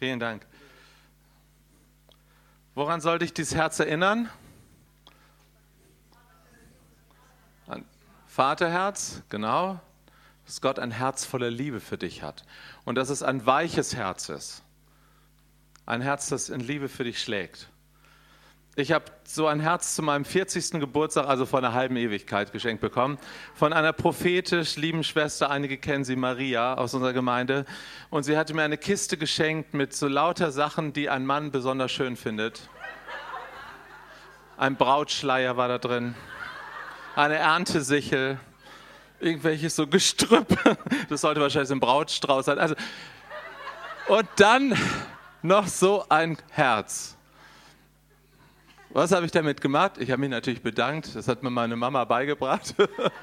Vielen Dank. Woran soll dich dieses Herz erinnern? An Vaterherz, genau. Dass Gott ein Herz voller Liebe für dich hat. Und dass es ein weiches Herz ist. Ein Herz, das in Liebe für dich schlägt. Ich habe so ein Herz zu meinem 40. Geburtstag, also vor einer halben Ewigkeit, geschenkt bekommen. Von einer prophetisch lieben Schwester, einige kennen sie, Maria aus unserer Gemeinde. Und sie hatte mir eine Kiste geschenkt mit so lauter Sachen, die ein Mann besonders schön findet. Ein Brautschleier war da drin, eine Erntesichel, irgendwelches so Gestrüpp. Das sollte wahrscheinlich ein Brautstrauß sein. Also, und dann noch so ein Herz. Was habe ich damit gemacht? Ich habe mich natürlich bedankt. Das hat mir meine Mama beigebracht.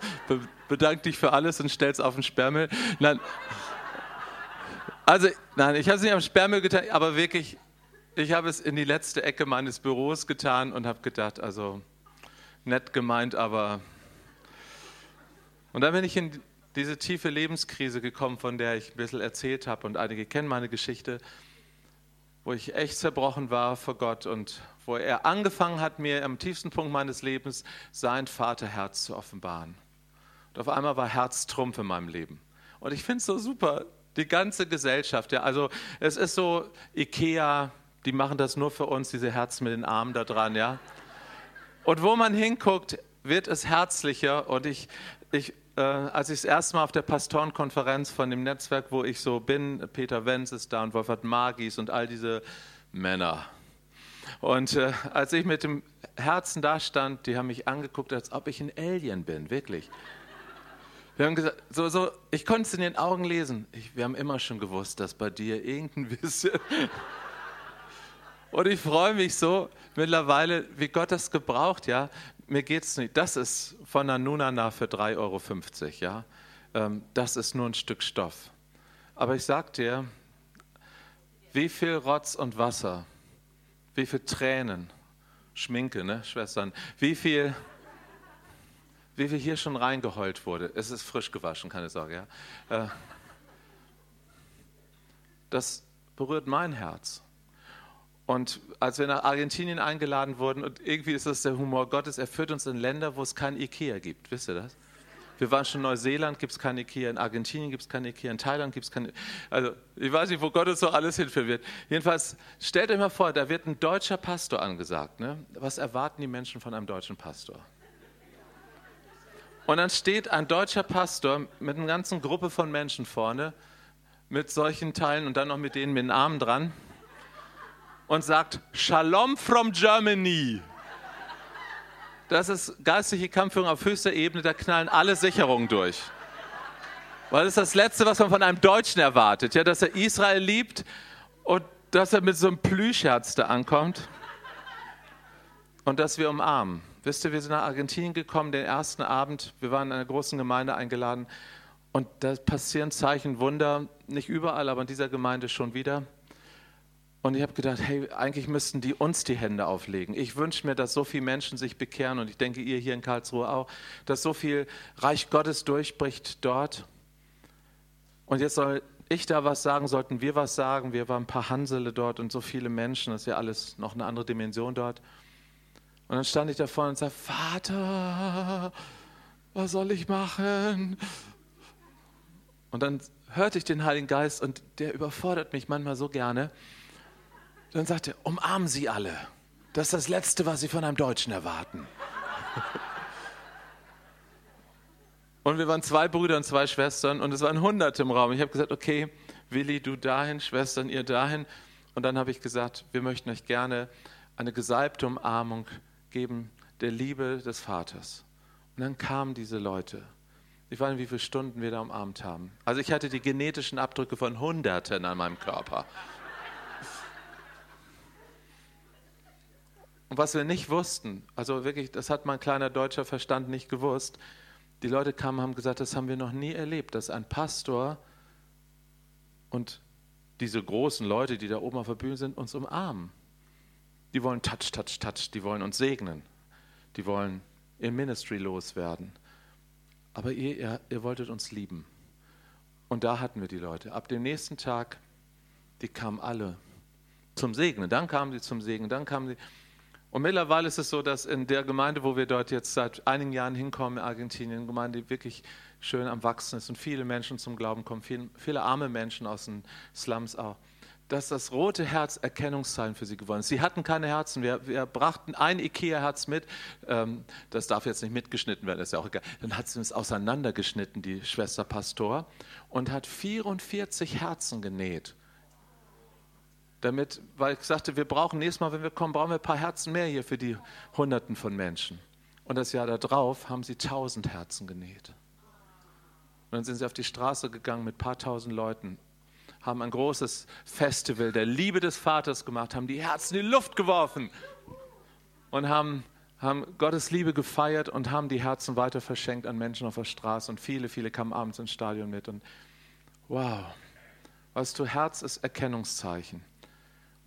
Bedank dich für alles und stell's auf den Sperrmüll. Nein. Also, nein, ich habe es nicht am Sperrmüll getan, aber wirklich, ich habe es in die letzte Ecke meines Büros getan und habe gedacht, also nett gemeint, aber. Und dann bin ich in diese tiefe Lebenskrise gekommen, von der ich ein bisschen erzählt habe und einige kennen meine Geschichte, wo ich echt zerbrochen war vor Gott und wo er angefangen hat, mir am tiefsten Punkt meines Lebens sein Vaterherz zu offenbaren. Und auf einmal war Herztrumpf in meinem Leben. Und ich finde es so super, die ganze Gesellschaft. Ja, also es ist so, Ikea, die machen das nur für uns, diese Herzen mit den Armen da dran. Ja. Und wo man hinguckt, wird es herzlicher. Und ich, ich äh, als ich das erste Mal auf der Pastorenkonferenz von dem Netzwerk, wo ich so bin, Peter Wenz ist da und Wolfhard Magis und all diese Männer, und äh, als ich mit dem Herzen da stand, die haben mich angeguckt, als ob ich ein Alien bin, wirklich. Wir haben gesagt, so, so, ich konnte es in den Augen lesen. Ich, wir haben immer schon gewusst, dass bei dir irgendein bisschen. Und ich freue mich so mittlerweile, wie Gott das gebraucht, ja. Mir geht es nicht. Das ist von Nanunana für 3,50 Euro, ja. Ähm, das ist nur ein Stück Stoff. Aber ich sag dir, wie viel Rotz und Wasser wie viel Tränen, Schminke, ne, Schwestern, wie viel, wie viel hier schon reingeheult wurde. Es ist frisch gewaschen, keine Sorge. Ja? Äh, das berührt mein Herz. Und als wir nach Argentinien eingeladen wurden, und irgendwie ist das der Humor Gottes, er führt uns in Länder, wo es kein Ikea gibt. Wisst ihr das? Wir waren schon in Neuseeland, gibt es keine Ikea, in Argentinien gibt es keine Ikea, in Thailand gibt es keine. Also, ich weiß nicht, wo Gott uns so alles wird. Jedenfalls, stellt euch mal vor, da wird ein deutscher Pastor angesagt. Ne? Was erwarten die Menschen von einem deutschen Pastor? Und dann steht ein deutscher Pastor mit einer ganzen Gruppe von Menschen vorne, mit solchen Teilen und dann noch mit denen mit den Armen dran und sagt: Shalom from Germany. Das ist geistliche Kampfführung auf höchster Ebene, da knallen alle Sicherungen durch. Weil das ist das Letzte, was man von einem Deutschen erwartet, ja, dass er Israel liebt und dass er mit so einem Plüschherz da ankommt und dass wir umarmen. Wisst ihr, wir sind nach Argentinien gekommen, den ersten Abend, wir waren in einer großen Gemeinde eingeladen und da passieren Zeichen, Wunder, nicht überall, aber in dieser Gemeinde schon wieder. Und ich habe gedacht, hey, eigentlich müssten die uns die Hände auflegen. Ich wünsche mir, dass so viele Menschen sich bekehren und ich denke, ihr hier in Karlsruhe auch, dass so viel Reich Gottes durchbricht dort. Und jetzt soll ich da was sagen, sollten wir was sagen. Wir waren ein paar Hansele dort und so viele Menschen, das ist ja alles noch eine andere Dimension dort. Und dann stand ich da vorne und sagte, Vater, was soll ich machen? Und dann hörte ich den Heiligen Geist und der überfordert mich manchmal so gerne. Dann sagt er, umarmen Sie alle. Das ist das Letzte, was Sie von einem Deutschen erwarten. Und wir waren zwei Brüder und zwei Schwestern und es waren Hunderte im Raum. Ich habe gesagt, okay, Willi, du dahin, Schwestern, ihr dahin. Und dann habe ich gesagt, wir möchten euch gerne eine gesalbte Umarmung geben der Liebe des Vaters. Und dann kamen diese Leute. Ich weiß nicht, wie viele Stunden wir da umarmt haben. Also ich hatte die genetischen Abdrücke von Hunderten an meinem Körper. Und was wir nicht wussten, also wirklich, das hat mein kleiner deutscher Verstand nicht gewusst, die Leute kamen und haben gesagt, das haben wir noch nie erlebt, dass ein Pastor und diese großen Leute, die da oben auf der Bühne sind, uns umarmen. Die wollen touch, touch, touch, die wollen uns segnen. Die wollen ihr Ministry loswerden. Aber ihr, ihr, ihr wolltet uns lieben. Und da hatten wir die Leute. Ab dem nächsten Tag, die kamen alle zum Segnen. Dann kamen sie zum Segnen, dann kamen sie. Und mittlerweile ist es so, dass in der Gemeinde, wo wir dort jetzt seit einigen Jahren hinkommen, in Argentinien, eine Gemeinde, die wirklich schön am Wachsen ist und viele Menschen zum Glauben kommen, viele, viele arme Menschen aus den Slums auch, dass das rote Herz Erkennungszeichen für sie geworden ist. Sie hatten keine Herzen. Wir, wir brachten ein Ikea-Herz mit. Ähm, das darf jetzt nicht mitgeschnitten werden, ist ja auch egal. Dann hat sie es auseinandergeschnitten, die Schwester Pastor, und hat 44 Herzen genäht. Damit, weil ich sagte, wir brauchen nächstes Mal, wenn wir kommen, brauchen wir ein paar Herzen mehr hier für die Hunderten von Menschen. Und das Jahr darauf haben sie 1000 Herzen genäht. Und dann sind sie auf die Straße gegangen mit ein paar tausend Leuten, haben ein großes Festival der Liebe des Vaters gemacht, haben die Herzen in die Luft geworfen und haben, haben Gottes Liebe gefeiert und haben die Herzen weiter verschenkt an Menschen auf der Straße. Und viele, viele kamen abends ins Stadion mit. Und wow, weißt du, Herz ist Erkennungszeichen.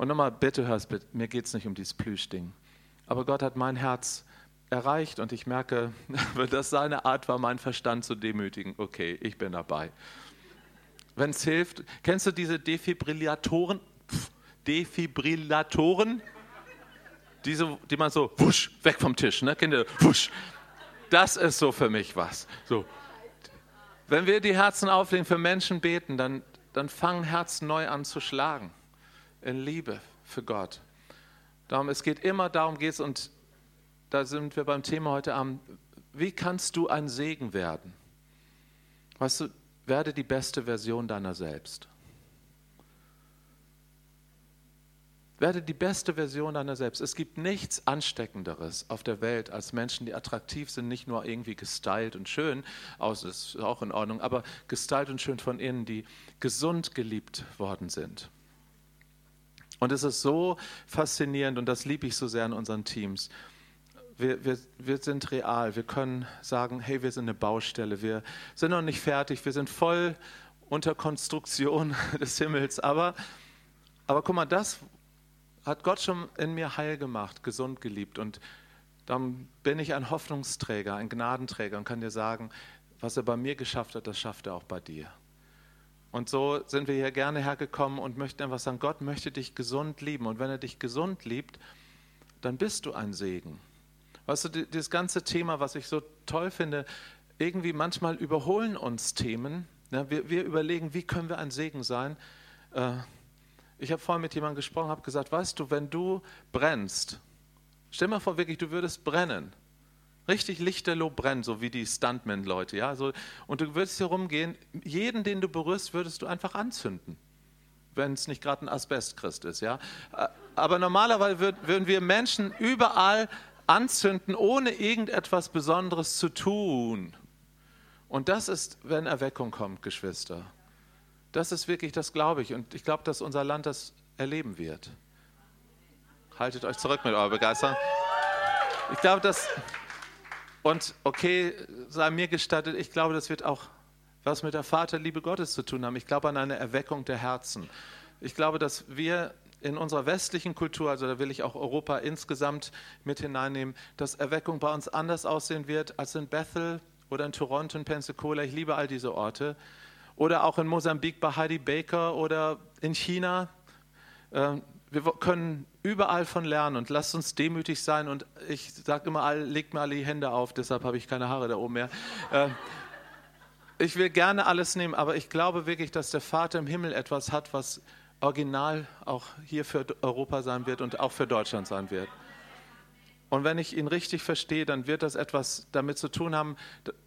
Und nochmal, bitte hörst, mir geht es nicht um dieses Plüschding. Aber Gott hat mein Herz erreicht und ich merke, wenn das seine Art war, meinen Verstand zu demütigen, okay, ich bin dabei. Wenn es hilft, kennst du diese Defibrillatoren? Pff, Defibrillatoren? Diese, die man so, wusch, weg vom Tisch, ne? Kennt ihr? Wusch. Das ist so für mich was. So. Wenn wir die Herzen auflegen, für Menschen beten, dann, dann fangen Herzen neu an zu schlagen. In Liebe für Gott. Darum, es geht immer darum, geht es und da sind wir beim Thema heute Abend, wie kannst du ein Segen werden? Weißt du, werde die beste Version deiner selbst. Werde die beste Version deiner selbst. Es gibt nichts Ansteckenderes auf der Welt als Menschen, die attraktiv sind, nicht nur irgendwie gestylt und schön, aus ist auch in Ordnung, aber gestylt und schön von innen, die gesund geliebt worden sind. Und es ist so faszinierend und das liebe ich so sehr in unseren Teams wir, wir, wir sind real. Wir können sagen, hey, wir sind eine Baustelle. Wir sind noch nicht fertig. Wir sind voll unter Konstruktion des Himmels. Aber, aber guck mal, das hat Gott schon in mir heil gemacht, gesund geliebt. Und dann bin ich ein Hoffnungsträger, ein Gnadenträger und kann dir sagen, was er bei mir geschafft hat, das schafft er auch bei dir. Und so sind wir hier gerne hergekommen und möchten einfach sagen, Gott möchte dich gesund lieben. Und wenn er dich gesund liebt, dann bist du ein Segen. Weißt du, das ganze Thema, was ich so toll finde, irgendwie manchmal überholen uns Themen. Ja, wir, wir, überlegen, wie können wir ein Segen sein. Äh, ich habe vorhin mit jemandem gesprochen, habe gesagt, weißt du, wenn du brennst, stell mal vor, wirklich, du würdest brennen. Richtig lichterloh brennen, so wie die Stuntman-Leute. Ja? So, und du würdest hier rumgehen, jeden, den du berührst, würdest du einfach anzünden wenn es nicht gerade ein Asbestchrist ist. Ja? Aber normalerweise würden wir Menschen überall anzünden, ohne irgendetwas Besonderes zu tun. Und das ist, wenn Erweckung kommt, Geschwister. Das ist wirklich, das glaube ich. Und ich glaube, dass unser Land das erleben wird. Haltet euch zurück mit eurer Begeisterung. Ich glaube, dass, und okay, sei mir gestattet, ich glaube, das wird auch was mit der Vaterliebe Gottes zu tun haben. Ich glaube an eine Erweckung der Herzen. Ich glaube, dass wir in unserer westlichen Kultur, also da will ich auch Europa insgesamt mit hineinnehmen, dass Erweckung bei uns anders aussehen wird als in Bethel oder in Toronto, in Pensacola. Ich liebe all diese Orte. Oder auch in Mosambik bei Heidi Baker oder in China. Ähm, wir können überall von lernen und lasst uns demütig sein. Und ich sage immer, legt mir alle die Hände auf, deshalb habe ich keine Haare da oben mehr. Ähm, ich will gerne alles nehmen, aber ich glaube wirklich, dass der Vater im Himmel etwas hat, was original auch hier für Europa sein wird und auch für Deutschland sein wird. Und wenn ich ihn richtig verstehe, dann wird das etwas damit zu tun haben,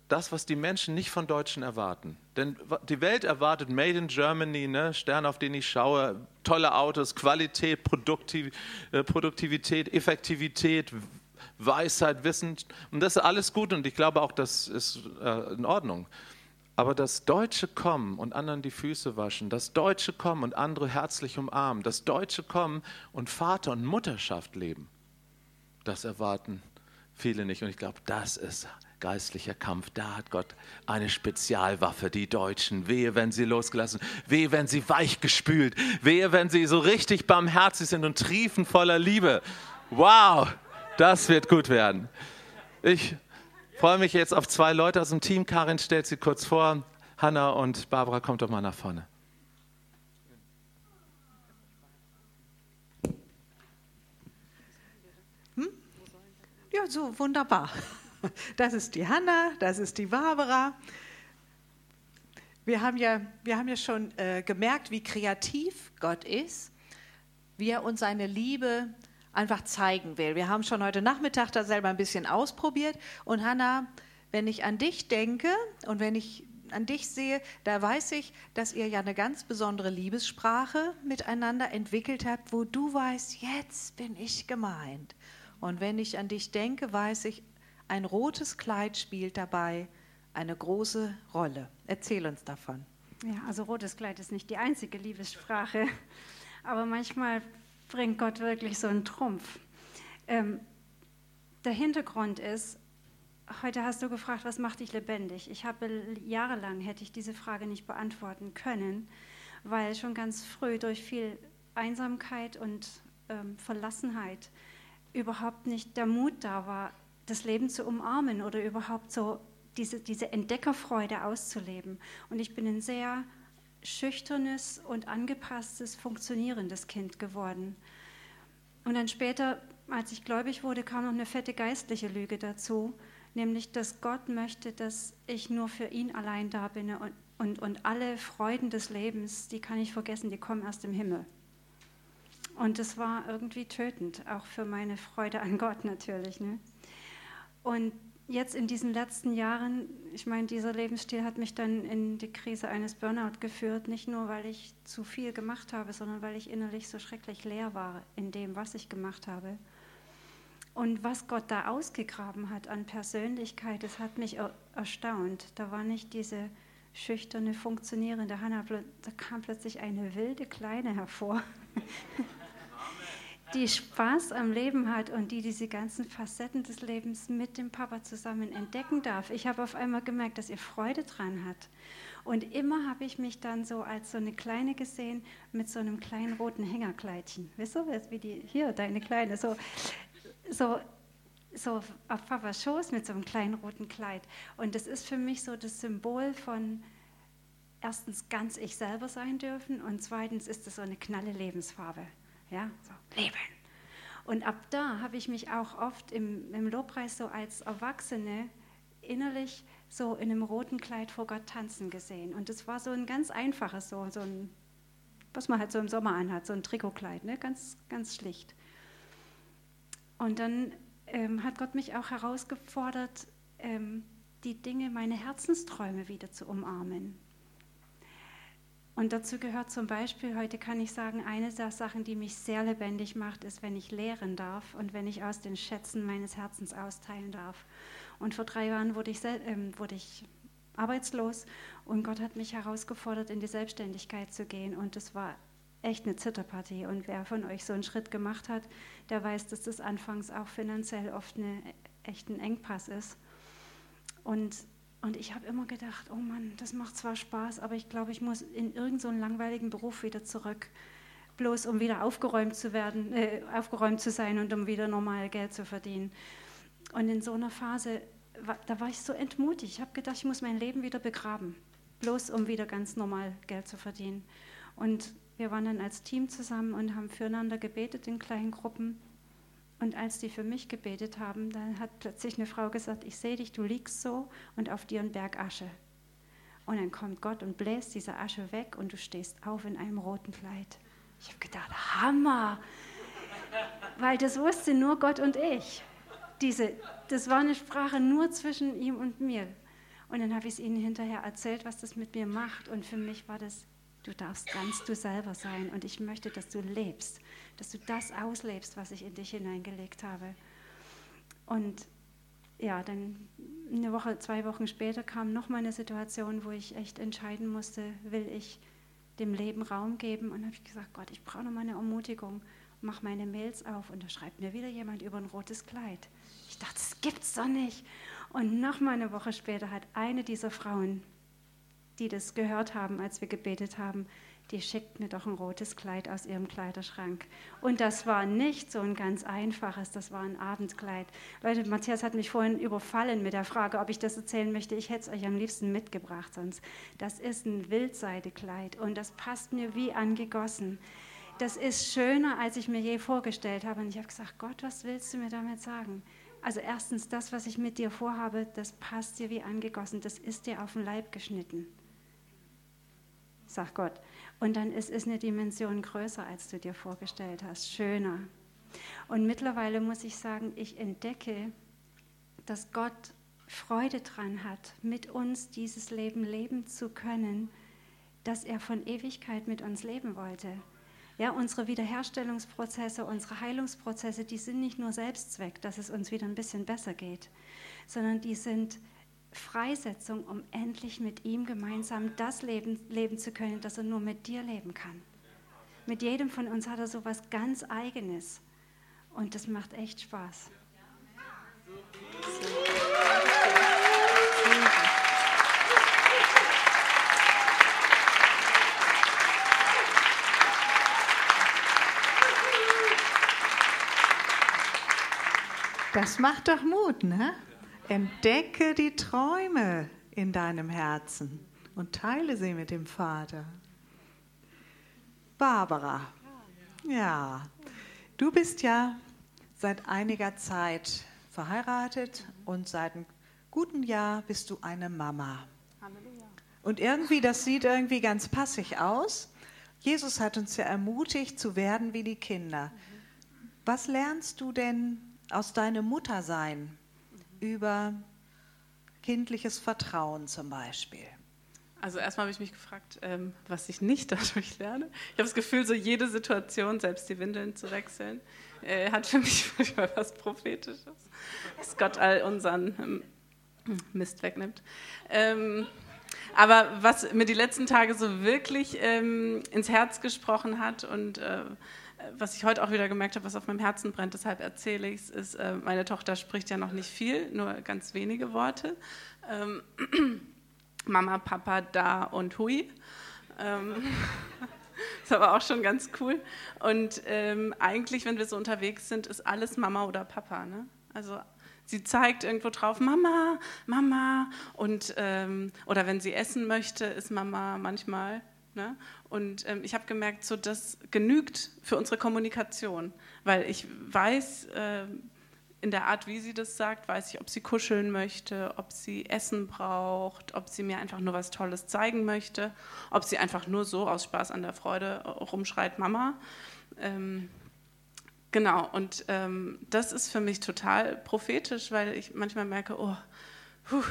das, was die Menschen nicht von Deutschen erwarten. Denn die Welt erwartet Made in Germany, ne? Stern, auf den ich schaue, tolle Autos, Qualität, Produktiv äh, Produktivität, Effektivität, Weisheit, Wissen. Und das ist alles gut und ich glaube auch, das ist äh, in Ordnung. Aber das deutsche Kommen und anderen die Füße waschen, das deutsche Kommen und andere herzlich umarmen, das deutsche Kommen und Vater und Mutterschaft leben, das erwarten viele nicht. Und ich glaube, das ist geistlicher Kampf. Da hat Gott eine Spezialwaffe, die Deutschen. Wehe, wenn sie losgelassen, wehe, wenn sie weichgespült, wehe, wenn sie so richtig barmherzig sind und triefen voller Liebe. Wow, das wird gut werden. Ich freue mich jetzt auf zwei Leute aus dem Team. Karin stellt sie kurz vor. Hanna und Barbara kommt doch mal nach vorne. Ja, so wunderbar. Das ist die Hanna, das ist die Barbara. Wir haben ja, wir haben ja schon äh, gemerkt, wie kreativ Gott ist, wie er uns seine Liebe einfach zeigen will. Wir haben schon heute Nachmittag da selber ein bisschen ausprobiert. Und Hanna, wenn ich an dich denke und wenn ich an dich sehe, da weiß ich, dass ihr ja eine ganz besondere Liebessprache miteinander entwickelt habt, wo du weißt, jetzt bin ich gemeint. Und wenn ich an dich denke, weiß ich, ein rotes Kleid spielt dabei eine große Rolle. Erzähl uns davon. Ja, also rotes Kleid ist nicht die einzige Liebessprache, aber manchmal bringt Gott wirklich so einen Trumpf. Ähm, der Hintergrund ist, heute hast du gefragt, was macht dich lebendig? Ich habe jahrelang hätte ich diese Frage nicht beantworten können, weil schon ganz früh durch viel Einsamkeit und ähm, Verlassenheit überhaupt nicht der Mut da war, das Leben zu umarmen oder überhaupt so diese, diese Entdeckerfreude auszuleben. Und ich bin ein sehr schüchternes und angepasstes, funktionierendes Kind geworden. Und dann später, als ich gläubig wurde, kam noch eine fette geistliche Lüge dazu, nämlich, dass Gott möchte, dass ich nur für ihn allein da bin und, und, und alle Freuden des Lebens, die kann ich vergessen, die kommen erst im Himmel. Und das war irgendwie tötend, auch für meine Freude an Gott natürlich. Ne? Und jetzt in diesen letzten Jahren, ich meine, dieser Lebensstil hat mich dann in die Krise eines Burnout geführt, nicht nur weil ich zu viel gemacht habe, sondern weil ich innerlich so schrecklich leer war in dem, was ich gemacht habe. Und was Gott da ausgegraben hat an Persönlichkeit, das hat mich erstaunt. Da war nicht diese schüchterne, funktionierende Hannah, da kam plötzlich eine wilde Kleine hervor. die Spaß am Leben hat und die diese ganzen Facetten des Lebens mit dem Papa zusammen entdecken darf. Ich habe auf einmal gemerkt, dass ihr Freude dran hat. Und immer habe ich mich dann so als so eine Kleine gesehen mit so einem kleinen roten Hängerkleidchen. Wisst ihr, wie die, hier, deine Kleine, so, so, so auf Papas Schoß mit so einem kleinen roten Kleid. Und das ist für mich so das Symbol von erstens ganz ich selber sein dürfen und zweitens ist es so eine knalle Lebensfarbe. Ja, so leben. Und ab da habe ich mich auch oft im, im Lobpreis so als Erwachsene innerlich so in einem roten Kleid vor Gott tanzen gesehen. Und das war so ein ganz einfaches, so, so ein, was man halt so im Sommer anhat, so ein Trikotkleid, ne? ganz, ganz schlicht. Und dann ähm, hat Gott mich auch herausgefordert, ähm, die Dinge, meine Herzensträume wieder zu umarmen. Und dazu gehört zum Beispiel, heute kann ich sagen, eine der Sachen, die mich sehr lebendig macht, ist, wenn ich lehren darf und wenn ich aus den Schätzen meines Herzens austeilen darf. Und vor drei Jahren wurde ich, äh, wurde ich arbeitslos und Gott hat mich herausgefordert, in die Selbstständigkeit zu gehen. Und das war echt eine Zitterpartie. Und wer von euch so einen Schritt gemacht hat, der weiß, dass das anfangs auch finanziell oft eine, echt ein Engpass ist. Und und ich habe immer gedacht, oh Mann, das macht zwar Spaß, aber ich glaube, ich muss in irgendeinen so langweiligen Beruf wieder zurück, bloß um wieder aufgeräumt zu werden, äh, aufgeräumt zu sein und um wieder normal Geld zu verdienen. Und in so einer Phase, da war ich so entmutigt. Ich habe gedacht, ich muss mein Leben wieder begraben, bloß um wieder ganz normal Geld zu verdienen. Und wir waren dann als Team zusammen und haben füreinander gebetet in kleinen Gruppen und als die für mich gebetet haben, dann hat plötzlich eine Frau gesagt, ich sehe dich, du liegst so und auf dir ein Berg Asche. Und dann kommt Gott und bläst diese Asche weg und du stehst auf in einem roten Kleid. Ich habe gedacht, Hammer! Weil das wusste nur Gott und ich. Diese, das war eine Sprache nur zwischen ihm und mir. Und dann habe ich es ihnen hinterher erzählt, was das mit mir macht. Und für mich war das, du darfst ganz du selber sein. Und ich möchte, dass du lebst dass du das auslebst, was ich in dich hineingelegt habe. Und ja, dann eine Woche, zwei Wochen später kam noch mal eine Situation, wo ich echt entscheiden musste, will ich dem Leben Raum geben? Und habe ich gesagt, Gott, ich brauche noch mal eine Ermutigung. Mach meine Mails auf und da schreibt mir wieder jemand über ein rotes Kleid. Ich dachte, das gibt's doch nicht. Und noch mal eine Woche später hat eine dieser Frauen, die das gehört haben, als wir gebetet haben, die schickt mir doch ein rotes Kleid aus ihrem Kleiderschrank. Und das war nicht so ein ganz einfaches, das war ein Abendkleid. Leute, Matthias hat mich vorhin überfallen mit der Frage, ob ich das erzählen möchte. Ich hätte es euch am liebsten mitgebracht sonst. Das ist ein Wildseidekleid und das passt mir wie angegossen. Das ist schöner, als ich mir je vorgestellt habe. Und ich habe gesagt, Gott, was willst du mir damit sagen? Also erstens, das, was ich mit dir vorhabe, das passt dir wie angegossen, das ist dir auf den Leib geschnitten. Sagt Gott. Und dann ist es eine Dimension größer, als du dir vorgestellt hast, schöner. Und mittlerweile muss ich sagen, ich entdecke, dass Gott Freude dran hat, mit uns dieses Leben leben zu können, dass er von Ewigkeit mit uns leben wollte. Ja, unsere Wiederherstellungsprozesse, unsere Heilungsprozesse, die sind nicht nur Selbstzweck, dass es uns wieder ein bisschen besser geht, sondern die sind Freisetzung, um endlich mit ihm gemeinsam das Leben leben zu können, das er nur mit dir leben kann. Mit jedem von uns hat er so was ganz Eigenes und das macht echt Spaß. Das macht doch Mut, ne? Entdecke die Träume in deinem Herzen und teile sie mit dem Vater. Barbara, ja, du bist ja seit einiger Zeit verheiratet und seit einem guten Jahr bist du eine Mama. Und irgendwie, das sieht irgendwie ganz passig aus. Jesus hat uns ja ermutigt zu werden wie die Kinder. Was lernst du denn aus deinem Muttersein über kindliches Vertrauen zum Beispiel? Also erstmal habe ich mich gefragt, ähm, was ich nicht dadurch lerne. Ich habe das Gefühl, so jede Situation, selbst die Windeln zu wechseln, äh, hat für mich manchmal was Prophetisches, dass Gott all unseren ähm, Mist wegnimmt. Ähm, aber was mir die letzten Tage so wirklich ins Herz gesprochen hat und äh, was ich heute auch wieder gemerkt habe, was auf meinem Herzen brennt, deshalb erzähle ich es, ist, äh, meine Tochter spricht ja noch nicht viel, nur ganz wenige Worte. Ähm, Mama, Papa, da und hui. Ähm, ist aber auch schon ganz cool. Und ähm, eigentlich, wenn wir so unterwegs sind, ist alles Mama oder Papa. Ne? Also sie zeigt irgendwo drauf, Mama, Mama. Und, ähm, oder wenn sie essen möchte, ist Mama manchmal Ne? Und ähm, ich habe gemerkt, so das genügt für unsere Kommunikation, weil ich weiß, äh, in der Art, wie sie das sagt, weiß ich, ob sie kuscheln möchte, ob sie Essen braucht, ob sie mir einfach nur was Tolles zeigen möchte, ob sie einfach nur so aus Spaß an der Freude rumschreit, Mama. Ähm, genau, und ähm, das ist für mich total prophetisch, weil ich manchmal merke, oh, puh,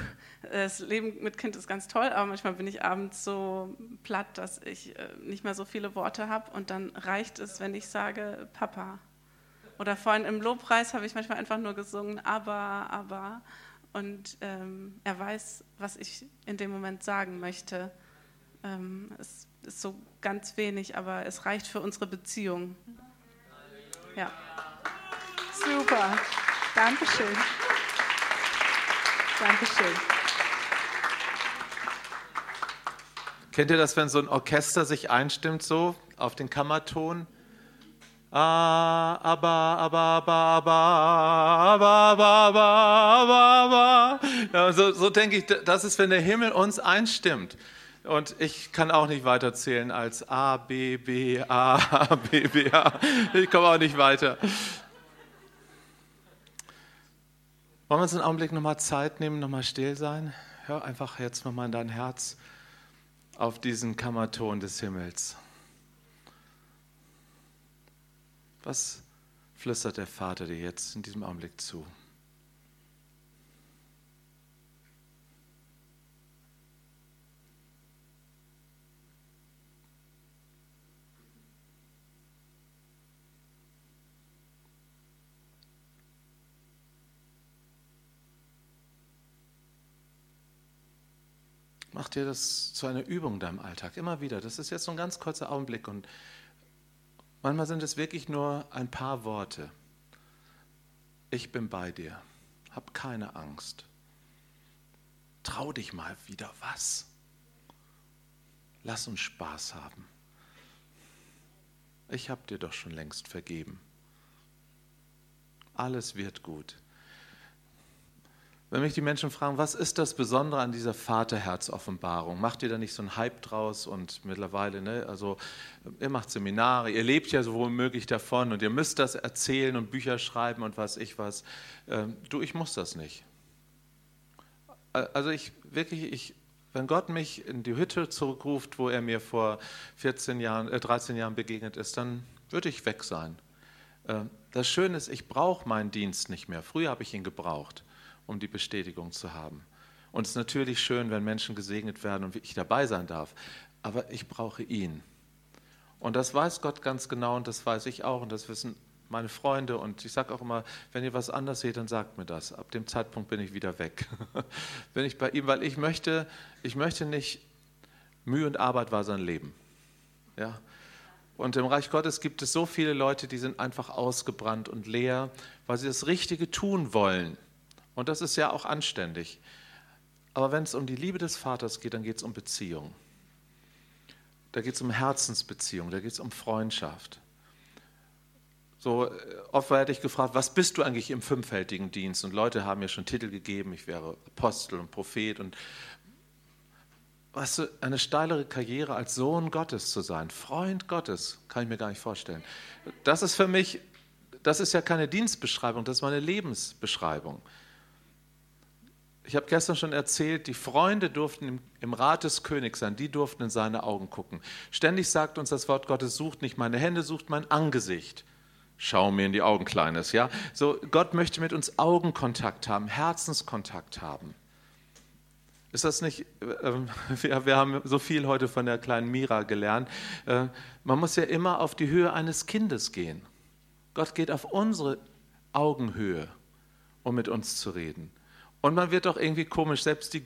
das Leben mit Kind ist ganz toll, aber manchmal bin ich abends so platt, dass ich äh, nicht mehr so viele Worte habe und dann reicht es, wenn ich sage Papa. Oder vorhin im Lobpreis habe ich manchmal einfach nur gesungen, aber, aber. Und ähm, er weiß, was ich in dem Moment sagen möchte. Ähm, es ist so ganz wenig, aber es reicht für unsere Beziehung. Ja. Super. Dankeschön. Dankeschön. Kennt ihr das, wenn so ein Orchester sich einstimmt, so auf den Kammerton? So, denke ich, das ist, wenn der Himmel uns einstimmt. Und ich kann auch nicht weiterzählen als A, B, B, A, B, B, A. Ich komme auch nicht weiter. Wollen wir uns einen Augenblick nochmal Zeit nehmen, nochmal still sein? Hör einfach jetzt nochmal in dein Herz auf diesen Kammerton des Himmels. Was flüstert der Vater dir jetzt in diesem Augenblick zu? Mach dir das zu einer Übung in deinem Alltag, immer wieder. Das ist jetzt so ein ganz kurzer Augenblick und manchmal sind es wirklich nur ein paar Worte. Ich bin bei dir, hab keine Angst. Trau dich mal wieder was. Lass uns Spaß haben. Ich hab dir doch schon längst vergeben. Alles wird gut. Wenn mich die Menschen fragen, was ist das Besondere an dieser Vaterherz-Offenbarung? Macht ihr da nicht so einen Hype draus und mittlerweile, ne, also ihr macht Seminare, ihr lebt ja so womöglich davon und ihr müsst das erzählen und Bücher schreiben und was ich was. Ähm, du, ich muss das nicht. Also ich wirklich, ich, wenn Gott mich in die Hütte zurückruft, wo er mir vor 14 Jahren, äh 13 Jahren begegnet ist, dann würde ich weg sein. Äh, das Schöne ist, ich brauche meinen Dienst nicht mehr. Früher habe ich ihn gebraucht um die Bestätigung zu haben. Und es ist natürlich schön, wenn Menschen gesegnet werden und ich dabei sein darf, aber ich brauche ihn. Und das weiß Gott ganz genau und das weiß ich auch und das wissen meine Freunde und ich sage auch immer, wenn ihr was anders seht, dann sagt mir das. Ab dem Zeitpunkt bin ich wieder weg. bin ich bei ihm, weil ich möchte, ich möchte nicht, Mühe und Arbeit war sein Leben. Ja? Und im Reich Gottes gibt es so viele Leute, die sind einfach ausgebrannt und leer, weil sie das Richtige tun wollen. Und das ist ja auch anständig. Aber wenn es um die Liebe des Vaters geht, dann geht es um Beziehung. Da geht es um Herzensbeziehung, da geht es um Freundschaft. So äh, oft werde ich gefragt, was bist du eigentlich im fünffältigen Dienst? Und Leute haben mir schon Titel gegeben, ich wäre Apostel und Prophet und weißt du, eine steilere Karriere als Sohn Gottes zu sein, Freund Gottes, kann ich mir gar nicht vorstellen. Das ist für mich, das ist ja keine Dienstbeschreibung, das ist meine Lebensbeschreibung. Ich habe gestern schon erzählt, die Freunde durften im, Rat des Königs sein, die durften in seine Augen gucken. Ständig sagt uns das Wort Gottes, sucht nicht meine Hände, sucht mein Angesicht. Schau mir in die Augen, Kleines, ja? So, Gott möchte mit uns Augenkontakt haben, Herzenskontakt haben. Ist das nicht, äh, wir, wir, haben so viel heute von der kleinen Mira gelernt, äh, man muss ja immer auf die Höhe eines Kindes gehen. Gott geht auf unsere Augenhöhe, um mit uns zu reden. Und man wird doch irgendwie komisch, selbst die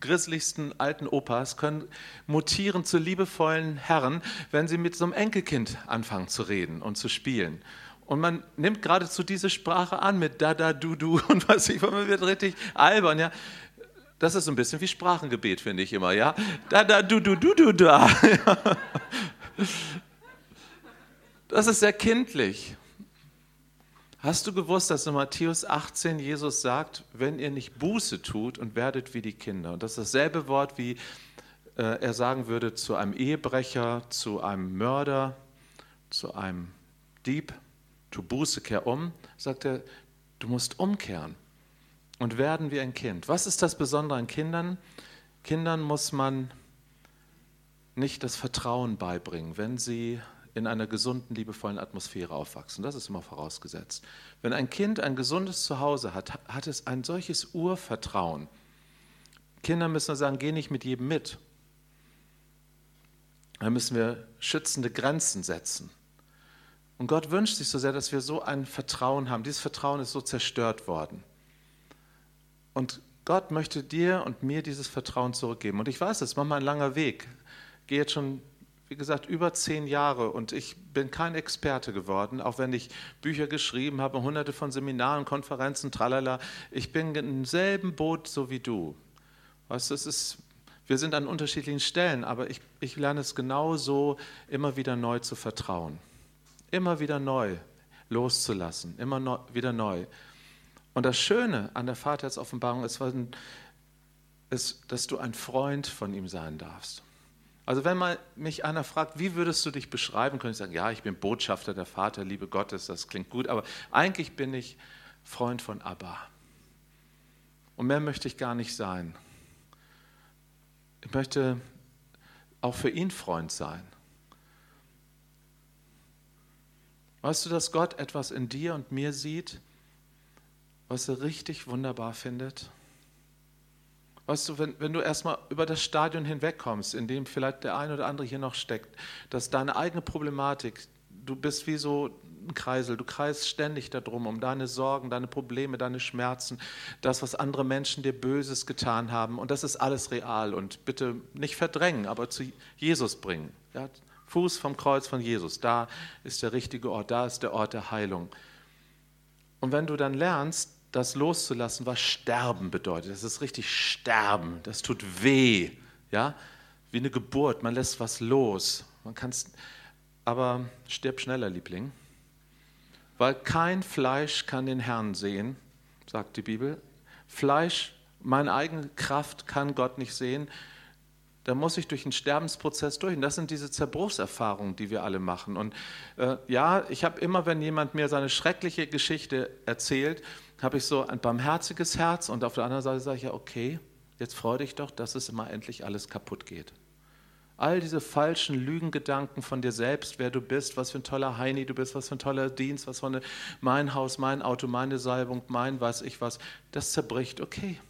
grisseligsten alten Opas können mutieren zu liebevollen Herren, wenn sie mit so einem Enkelkind anfangen zu reden und zu spielen. Und man nimmt geradezu diese Sprache an mit da, da, du, du und was ich, man wird richtig albern, ja. Das ist so ein bisschen wie Sprachengebet, finde ich immer, ja. Da, da, du, du, du, du, da. Das ist sehr kindlich. Hast du gewusst, dass in Matthäus 18 Jesus sagt, wenn ihr nicht Buße tut und werdet wie die Kinder? Und das ist dasselbe Wort, wie äh, er sagen würde zu einem Ehebrecher, zu einem Mörder, zu einem Dieb, tu Buße, kehr um, sagt er, du musst umkehren und werden wie ein Kind. Was ist das Besondere an Kindern? Kindern muss man nicht das Vertrauen beibringen, wenn sie in einer gesunden, liebevollen Atmosphäre aufwachsen. Das ist immer vorausgesetzt. Wenn ein Kind ein gesundes Zuhause hat, hat es ein solches Urvertrauen. Kinder müssen sagen, geh nicht mit jedem mit. Da müssen wir schützende Grenzen setzen. Und Gott wünscht sich so sehr, dass wir so ein Vertrauen haben. Dieses Vertrauen ist so zerstört worden. Und Gott möchte dir und mir dieses Vertrauen zurückgeben. Und ich weiß, es ist manchmal ein langer Weg. Ich gehe jetzt schon wie gesagt, über zehn Jahre und ich bin kein Experte geworden, auch wenn ich Bücher geschrieben habe, hunderte von Seminaren, Konferenzen, tralala. Ich bin im selben Boot so wie du. Weißt du, es ist, wir sind an unterschiedlichen Stellen, aber ich, ich lerne es genauso, immer wieder neu zu vertrauen. Immer wieder neu loszulassen, immer neu, wieder neu. Und das Schöne an der Vaterheitsoffenbarung ist, dass du ein Freund von ihm sein darfst. Also wenn mal mich einer fragt, wie würdest du dich beschreiben, könnte ich sagen, ja, ich bin Botschafter der Vater, Liebe Gottes, das klingt gut, aber eigentlich bin ich Freund von Abba. Und mehr möchte ich gar nicht sein. Ich möchte auch für ihn Freund sein. Weißt du, dass Gott etwas in dir und mir sieht, was er richtig wunderbar findet? Weißt du, wenn, wenn du erstmal über das Stadion hinwegkommst, in dem vielleicht der eine oder andere hier noch steckt, dass deine eigene Problematik, du bist wie so ein Kreisel, du kreist ständig darum, um deine Sorgen, deine Probleme, deine Schmerzen, das, was andere Menschen dir Böses getan haben. Und das ist alles real. Und bitte nicht verdrängen, aber zu Jesus bringen. Ja, Fuß vom Kreuz von Jesus, da ist der richtige Ort, da ist der Ort der Heilung. Und wenn du dann lernst, das loszulassen, was Sterben bedeutet. Das ist richtig Sterben. Das tut weh. Ja? Wie eine Geburt. Man lässt was los. Man kann's, aber stirb schneller, Liebling. Weil kein Fleisch kann den Herrn sehen, sagt die Bibel. Fleisch, meine eigene Kraft kann Gott nicht sehen, da muss ich durch einen Sterbensprozess durch. Und das sind diese Zerbruchserfahrungen, die wir alle machen. Und äh, ja, ich habe immer, wenn jemand mir seine schreckliche Geschichte erzählt, habe ich so ein barmherziges Herz und auf der anderen Seite sage ich ja, okay, jetzt freu dich doch, dass es immer endlich alles kaputt geht. All diese falschen Lügengedanken von dir selbst, wer du bist, was für ein toller Heini du bist, was für ein toller Dienst, was von mein Haus, mein Auto, meine Salbung, mein was ich was, das zerbricht, okay.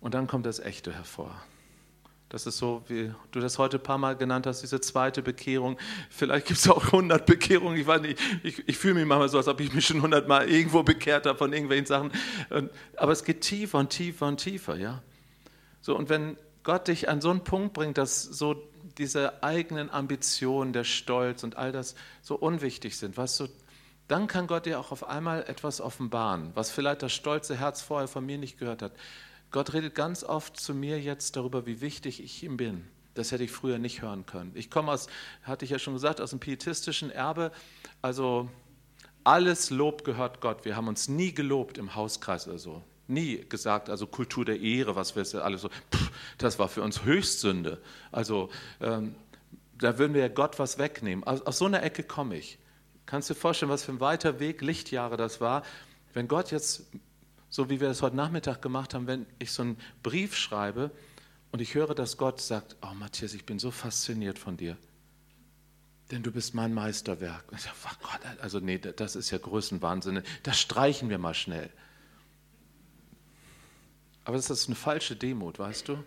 Und dann kommt das Echte hervor. Das ist so, wie du das heute ein paar Mal genannt hast, diese zweite Bekehrung. Vielleicht gibt es auch 100 Bekehrungen. Ich, weiß nicht, ich, ich fühle mich manchmal so, als ob ich mich schon 100 Mal irgendwo bekehrt habe von irgendwelchen Sachen. Aber es geht tiefer und tiefer und tiefer, ja. So, und wenn Gott dich an so einen Punkt bringt, dass so diese eigenen Ambitionen, der Stolz und all das so unwichtig sind, weißt du, dann kann Gott dir auch auf einmal etwas offenbaren, was vielleicht das stolze Herz vorher von mir nicht gehört hat. Gott redet ganz oft zu mir jetzt darüber, wie wichtig ich ihm bin. Das hätte ich früher nicht hören können. Ich komme aus, hatte ich ja schon gesagt, aus dem pietistischen Erbe. Also alles Lob gehört Gott. Wir haben uns nie gelobt im Hauskreis oder so. Nie gesagt, also Kultur der Ehre, was wir alles so. Pff, das war für uns Höchstsünde. Also ähm, da würden wir ja Gott was wegnehmen. Aus, aus so einer Ecke komme ich. Kannst du dir vorstellen, was für ein weiter Weg, Lichtjahre das war? Wenn Gott jetzt so wie wir das heute Nachmittag gemacht haben, wenn ich so einen Brief schreibe und ich höre, dass Gott sagt, oh Matthias, ich bin so fasziniert von dir, denn du bist mein Meisterwerk. Und ich sage, oh Gott, also nee, das ist ja Größenwahnsinn, das streichen wir mal schnell. Aber das ist eine falsche Demut, weißt du?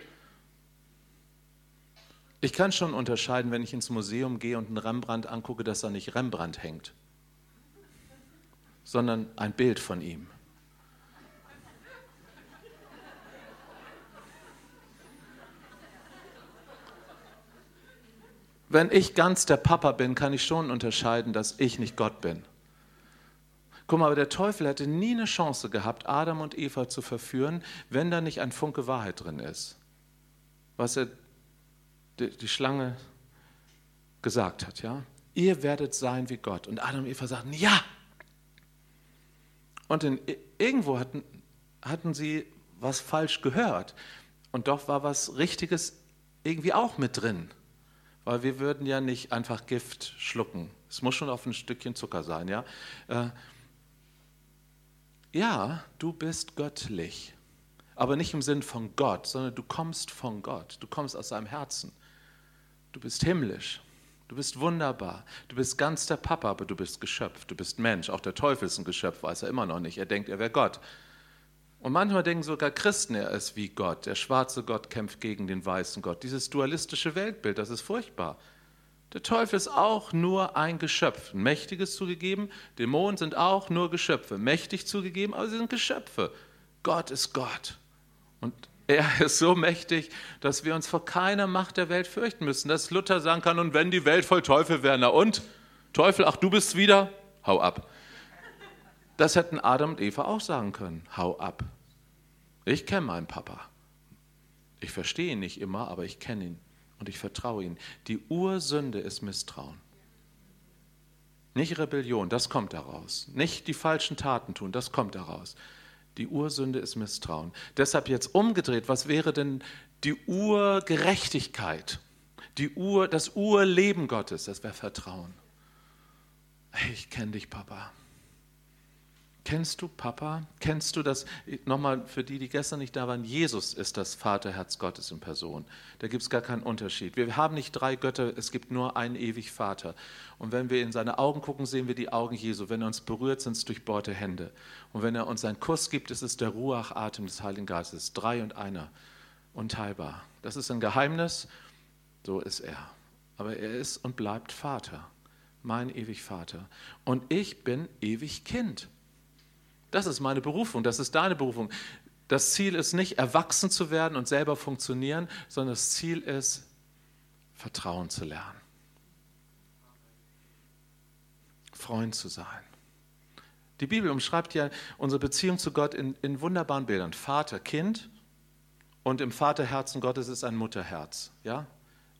Ich kann schon unterscheiden, wenn ich ins Museum gehe und einen Rembrandt angucke, dass da nicht Rembrandt hängt, sondern ein Bild von ihm. Wenn ich ganz der Papa bin, kann ich schon unterscheiden, dass ich nicht Gott bin. Guck mal, aber der Teufel hätte nie eine Chance gehabt, Adam und Eva zu verführen, wenn da nicht ein Funke Wahrheit drin ist. Was er, die, die Schlange gesagt hat, ja? Ihr werdet sein wie Gott. Und Adam und Eva sagten, ja. Und in, irgendwo hatten, hatten sie was falsch gehört. Und doch war was Richtiges irgendwie auch mit drin. Weil wir würden ja nicht einfach Gift schlucken. Es muss schon auf ein Stückchen Zucker sein, ja. Äh, ja, du bist göttlich. Aber nicht im Sinn von Gott, sondern du kommst von Gott. Du kommst aus seinem Herzen. Du bist himmlisch. Du bist wunderbar. Du bist ganz der Papa, aber du bist Geschöpf. Du bist Mensch. Auch der Teufel ist ein Geschöpf, weiß er immer noch nicht. Er denkt, er wäre Gott. Und manchmal denken sogar Christen, er ist wie Gott. Der schwarze Gott kämpft gegen den weißen Gott. Dieses dualistische Weltbild, das ist furchtbar. Der Teufel ist auch nur ein Geschöpf, ein mächtiges zugegeben. Dämonen sind auch nur Geschöpfe, mächtig zugegeben, aber sie sind Geschöpfe. Gott ist Gott. Und er ist so mächtig, dass wir uns vor keiner Macht der Welt fürchten müssen. Dass Luther sagen kann, und wenn die Welt voll Teufel wäre, na und? Teufel, ach du bist wieder? Hau ab. Das hätten Adam und Eva auch sagen können. Hau ab. Ich kenne meinen Papa. Ich verstehe ihn nicht immer, aber ich kenne ihn und ich vertraue ihm. Die Ursünde ist Misstrauen. Nicht Rebellion, das kommt daraus. Nicht die falschen Taten tun, das kommt daraus. Die Ursünde ist Misstrauen. Deshalb jetzt umgedreht, was wäre denn die Urgerechtigkeit? Die Ur, das Urleben Gottes, das wäre Vertrauen. Ich kenne dich, Papa. Kennst du Papa? Kennst du das? Nochmal für die, die gestern nicht da waren, Jesus ist das Vaterherz Gottes in Person. Da gibt es gar keinen Unterschied. Wir haben nicht drei Götter, es gibt nur einen ewig Vater. Und wenn wir in seine Augen gucken, sehen wir die Augen Jesu. Wenn er uns berührt, sind es durchbohrte Hände. Und wenn er uns einen Kuss gibt, ist es der Ruach-Atem des Heiligen Geistes. Drei und einer. Unteilbar. Das ist ein Geheimnis, so ist er. Aber er ist und bleibt Vater. Mein ewig Vater. Und ich bin ewig Kind. Das ist meine Berufung, das ist deine Berufung. Das Ziel ist nicht, erwachsen zu werden und selber funktionieren, sondern das Ziel ist, Vertrauen zu lernen. Freund zu sein. Die Bibel umschreibt ja unsere Beziehung zu Gott in, in wunderbaren Bildern. Vater, Kind und im Vaterherzen Gottes ist ein Mutterherz. Ja?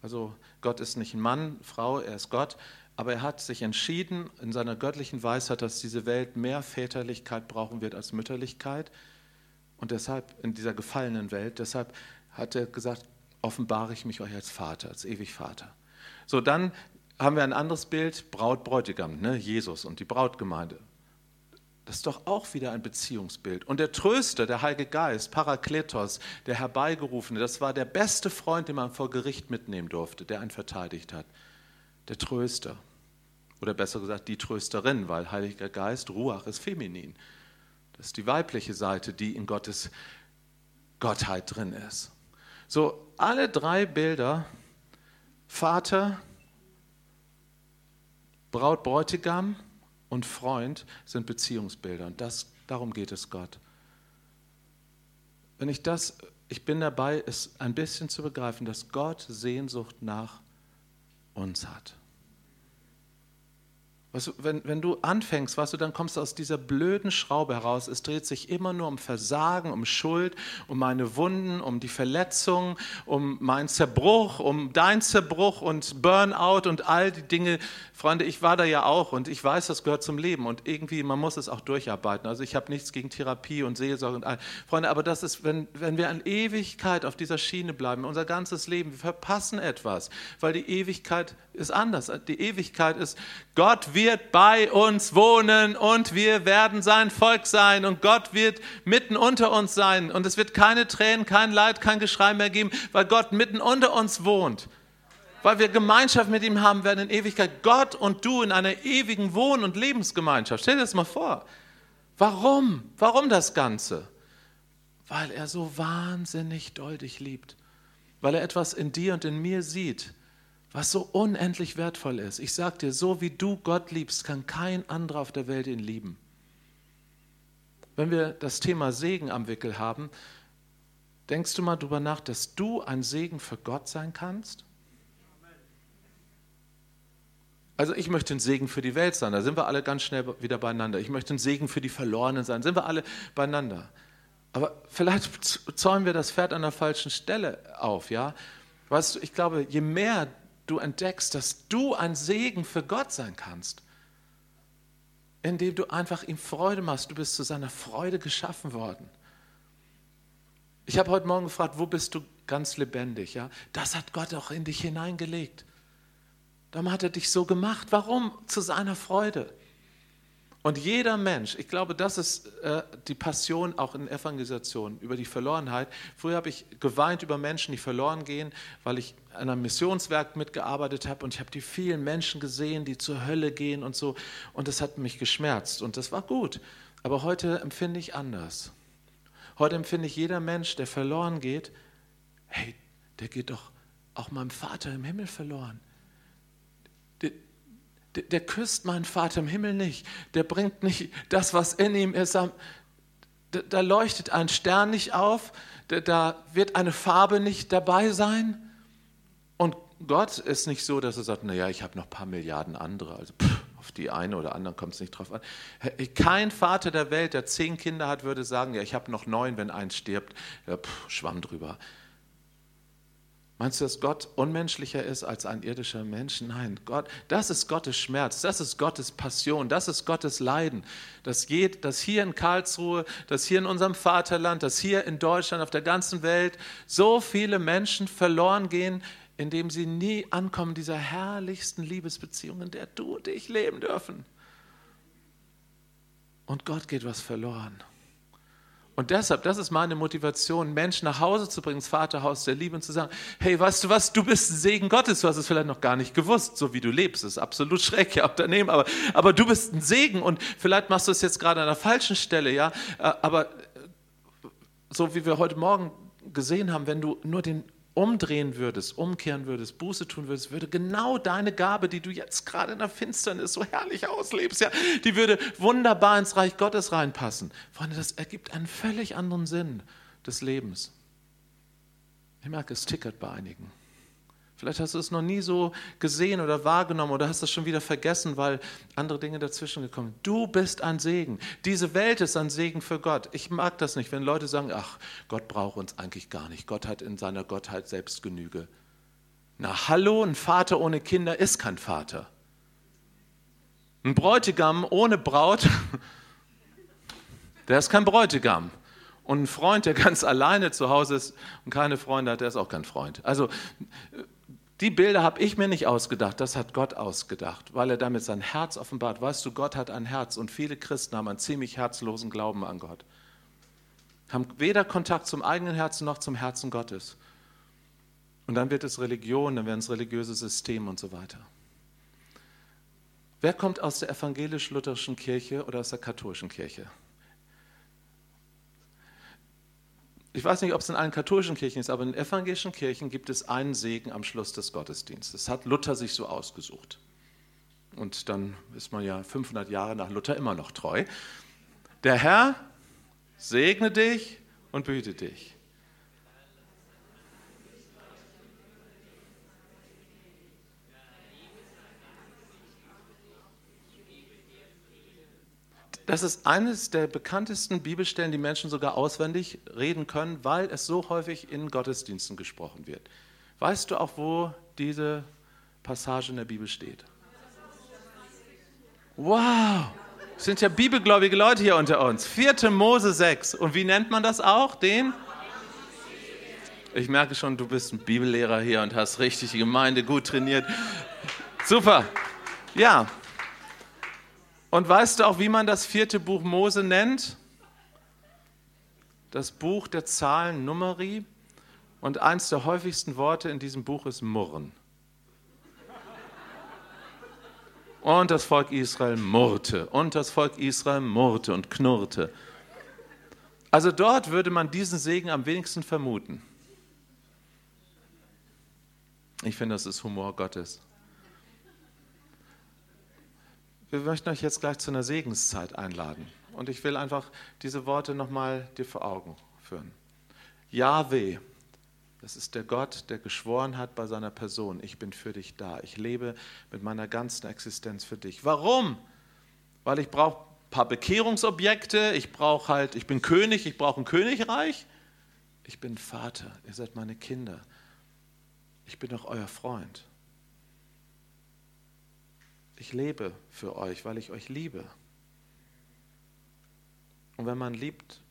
Also Gott ist nicht ein Mann, Frau, er ist Gott. Aber er hat sich entschieden in seiner göttlichen Weisheit, dass diese Welt mehr Väterlichkeit brauchen wird als Mütterlichkeit. Und deshalb, in dieser gefallenen Welt, deshalb hat er gesagt, offenbare ich mich euch als Vater, als ewig Vater. So, dann haben wir ein anderes Bild, Braut, Bräutigam, ne? Jesus und die Brautgemeinde. Das ist doch auch wieder ein Beziehungsbild. Und der Tröster, der Heilige Geist, Parakletos, der Herbeigerufene, das war der beste Freund, den man vor Gericht mitnehmen durfte, der einen verteidigt hat. Der Tröster. Oder besser gesagt, die Trösterin, weil Heiliger Geist, Ruach ist feminin. Das ist die weibliche Seite, die in Gottes Gottheit drin ist. So, alle drei Bilder, Vater, Braut, Bräutigam und Freund sind Beziehungsbilder. Und das, darum geht es Gott. Wenn ich das, ich bin dabei, es ein bisschen zu begreifen, dass Gott Sehnsucht nach uns hat. Weißt du, wenn, wenn du anfängst, weißt du, dann kommst du aus dieser blöden Schraube heraus. Es dreht sich immer nur um Versagen, um Schuld, um meine Wunden, um die Verletzung, um meinen Zerbruch, um dein Zerbruch und Burnout und all die Dinge. Freunde, ich war da ja auch und ich weiß, das gehört zum Leben und irgendwie, man muss es auch durcharbeiten. Also ich habe nichts gegen Therapie und Seelsorge und all. Freunde, aber das ist, wenn, wenn wir an Ewigkeit auf dieser Schiene bleiben, unser ganzes Leben, wir verpassen etwas, weil die Ewigkeit ist anders. Die Ewigkeit ist, Gott wird wird bei uns wohnen und wir werden sein Volk sein und Gott wird mitten unter uns sein und es wird keine Tränen, kein Leid, kein Geschrei mehr geben, weil Gott mitten unter uns wohnt. Weil wir Gemeinschaft mit ihm haben werden in Ewigkeit. Gott und du in einer ewigen Wohn- und Lebensgemeinschaft. Stell dir das mal vor. Warum? Warum das Ganze? Weil er so wahnsinnig doll dich liebt. Weil er etwas in dir und in mir sieht, was so unendlich wertvoll ist. Ich sage dir, so wie du Gott liebst, kann kein anderer auf der Welt ihn lieben. Wenn wir das Thema Segen am Wickel haben, denkst du mal darüber nach, dass du ein Segen für Gott sein kannst? Also ich möchte ein Segen für die Welt sein, da sind wir alle ganz schnell wieder beieinander. Ich möchte ein Segen für die Verlorenen sein, sind wir alle beieinander. Aber vielleicht zäumen wir das Pferd an der falschen Stelle auf, ja? Weißt du, ich glaube, je mehr du entdeckst, dass du ein Segen für Gott sein kannst, indem du einfach ihm Freude machst. Du bist zu seiner Freude geschaffen worden. Ich habe heute Morgen gefragt, wo bist du ganz lebendig? Ja, das hat Gott auch in dich hineingelegt. Darum hat er dich so gemacht. Warum? Zu seiner Freude. Und jeder Mensch, ich glaube, das ist äh, die Passion auch in Evangelisation über die Verlorenheit. Früher habe ich geweint über Menschen, die verloren gehen, weil ich an einem Missionswerk mitgearbeitet habe und ich habe die vielen Menschen gesehen, die zur Hölle gehen und so. Und das hat mich geschmerzt und das war gut. Aber heute empfinde ich anders. Heute empfinde ich jeder Mensch, der verloren geht, hey, der geht doch auch meinem Vater im Himmel verloren der, küsst meinen Vater im Himmel nicht. Der bringt nicht das, was in ihm ist. Da, da leuchtet ein Stern nicht auf. Da, da wird eine Farbe nicht dabei sein. Und Gott ist nicht so, dass er sagt, naja, ich habe noch ein paar Milliarden andere. Also pff, auf die eine oder andere kommt es nicht drauf an. Kein Vater der Welt, der zehn Kinder hat, würde sagen, ja, ich habe noch neun, wenn eins stirbt. Ja, pff, schwamm drüber. Meinst du, dass Gott unmenschlicher ist als ein irdischer Mensch? Nein, Gott, das ist Gottes Schmerz, das ist Gottes Passion, das ist Gottes Leiden. Das geht, dass hier in Karlsruhe, dass hier in unserem Vaterland, dass hier in Deutschland, auf der ganzen Welt so viele Menschen verloren gehen, indem sie nie ankommen dieser herrlichsten Liebesbeziehung, in der du und ich leben dürfen. Und Gott geht was verloren. Und deshalb, das ist meine Motivation, Menschen nach Hause zu bringen, ins Vaterhaus der Liebe und zu sagen, hey, weißt du was, du bist ein Segen Gottes, du hast es vielleicht noch gar nicht gewusst, so wie du lebst, das ist absolut schrecklich ja, Unternehmen, aber, aber du bist ein Segen und vielleicht machst du es jetzt gerade an der falschen Stelle, ja, äh, aber so wie wir heute Morgen gesehen haben, wenn du nur den umdrehen würdest, umkehren würdest, Buße tun würdest, würde genau deine Gabe, die du jetzt gerade in der Finsternis so herrlich auslebst, ja, die würde wunderbar ins Reich Gottes reinpassen. Freunde, das ergibt einen völlig anderen Sinn des Lebens. Ich merke, es tickert bei einigen. Vielleicht hast du es noch nie so gesehen oder wahrgenommen oder hast es schon wieder vergessen, weil andere Dinge dazwischen gekommen sind. Du bist ein Segen. Diese Welt ist ein Segen für Gott. Ich mag das nicht, wenn Leute sagen, ach, Gott braucht uns eigentlich gar nicht. Gott hat in seiner Gottheit selbst Genüge. Na hallo, ein Vater ohne Kinder ist kein Vater. Ein Bräutigam ohne Braut, der ist kein Bräutigam. Und ein Freund, der ganz alleine zu Hause ist und keine Freunde hat, der ist auch kein Freund. Also die Bilder habe ich mir nicht ausgedacht, das hat Gott ausgedacht, weil er damit sein Herz offenbart. Weißt du, Gott hat ein Herz und viele Christen haben einen ziemlich herzlosen Glauben an Gott. Haben weder Kontakt zum eigenen Herzen noch zum Herzen Gottes. Und dann wird es Religion, dann werden es religiöse Systeme und so weiter. Wer kommt aus der evangelisch-lutherischen Kirche oder aus der katholischen Kirche? Ich weiß nicht, ob es in allen katholischen Kirchen ist, aber in evangelischen Kirchen gibt es einen Segen am Schluss des Gottesdienstes. Das hat Luther sich so ausgesucht. Und dann ist man ja 500 Jahre nach Luther immer noch treu. Der Herr segne dich und behüte dich. Das ist eines der bekanntesten Bibelstellen, die Menschen sogar auswendig reden können, weil es so häufig in Gottesdiensten gesprochen wird. Weißt du auch, wo diese Passage in der Bibel steht? Wow, es sind ja bibelgläubige Leute hier unter uns. 4. Mose 6. Und wie nennt man das auch? Den? Ich merke schon, du bist ein Bibellehrer hier und hast richtig die Gemeinde gut trainiert. Super. Ja, und weißt du auch, wie man das vierte Buch Mose nennt? Das Buch der Zahlen Numeri. Und eins der häufigsten Worte in diesem Buch ist Murren. Und das Volk Israel murrte. Und das Volk Israel murrte und knurrte. Also dort würde man diesen Segen am wenigsten vermuten. Ich finde, das ist Humor Gottes. Wir möchten euch jetzt gleich zu einer Segenszeit einladen. Und ich will einfach diese Worte nochmal dir vor Augen führen. Yahweh, das ist der Gott, der geschworen hat bei seiner Person, ich bin für dich da. Ich lebe mit meiner ganzen Existenz für dich. Warum? Weil ich brauche ein paar Bekehrungsobjekte, ich brauche halt, ich bin König, ich brauche ein Königreich. Ich bin Vater, ihr seid meine Kinder. Ich bin auch euer Freund. Ich lebe für euch, weil ich euch liebe. Und wenn man liebt,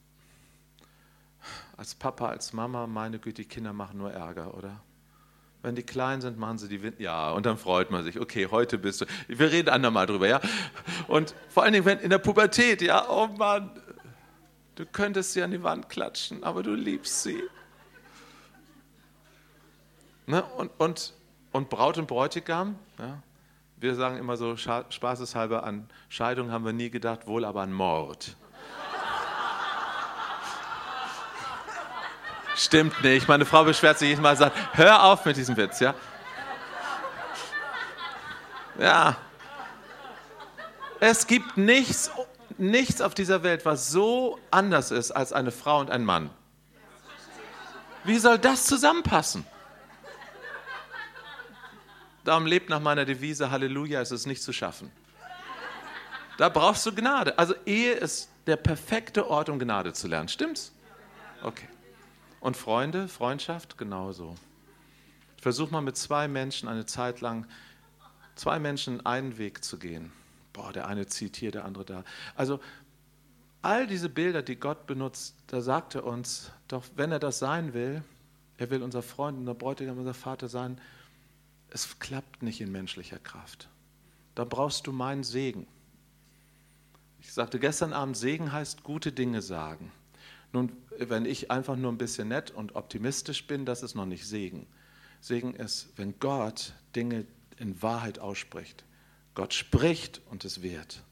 als Papa, als Mama, meine Güte, die Kinder machen nur Ärger, oder? Wenn die klein sind, machen sie die Wind. Ja, und dann freut man sich. Okay, heute bist du. Wir reden andermal drüber, ja? Und vor allen Dingen, wenn in der Pubertät, ja, oh Mann, du könntest sie an die Wand klatschen, aber du liebst sie. Ne? Und, und, und Braut und Bräutigam, ja? Wir sagen immer so spaßeshalber, an Scheidung haben wir nie gedacht, wohl aber an Mord. Stimmt nicht. Meine Frau beschwert sich jedes Mal sagt, hör auf mit diesem Witz, ja? Ja. Es gibt nichts, nichts auf dieser Welt, was so anders ist als eine Frau und ein Mann. Wie soll das zusammenpassen? Darum lebt nach meiner Devise, Halleluja, es ist nicht zu schaffen. Da brauchst du Gnade. Also Ehe ist der perfekte Ort, um Gnade zu lernen. Stimmt's? Okay. Und Freunde, Freundschaft, genauso. Versuch mal mit zwei Menschen eine Zeit lang, zwei Menschen einen Weg zu gehen. Boah, der eine zieht hier, der andere da. Also all diese Bilder, die Gott benutzt, da sagt er uns, doch wenn er das sein will, er will unser Freund, unser Bräutigam, unser Vater sein, es klappt nicht in menschlicher Kraft. Da brauchst du meinen Segen. Ich sagte gestern Abend, Segen heißt gute Dinge sagen. Nun, wenn ich einfach nur ein bisschen nett und optimistisch bin, das ist noch nicht Segen. Segen ist, wenn Gott Dinge in Wahrheit ausspricht. Gott spricht und es wird.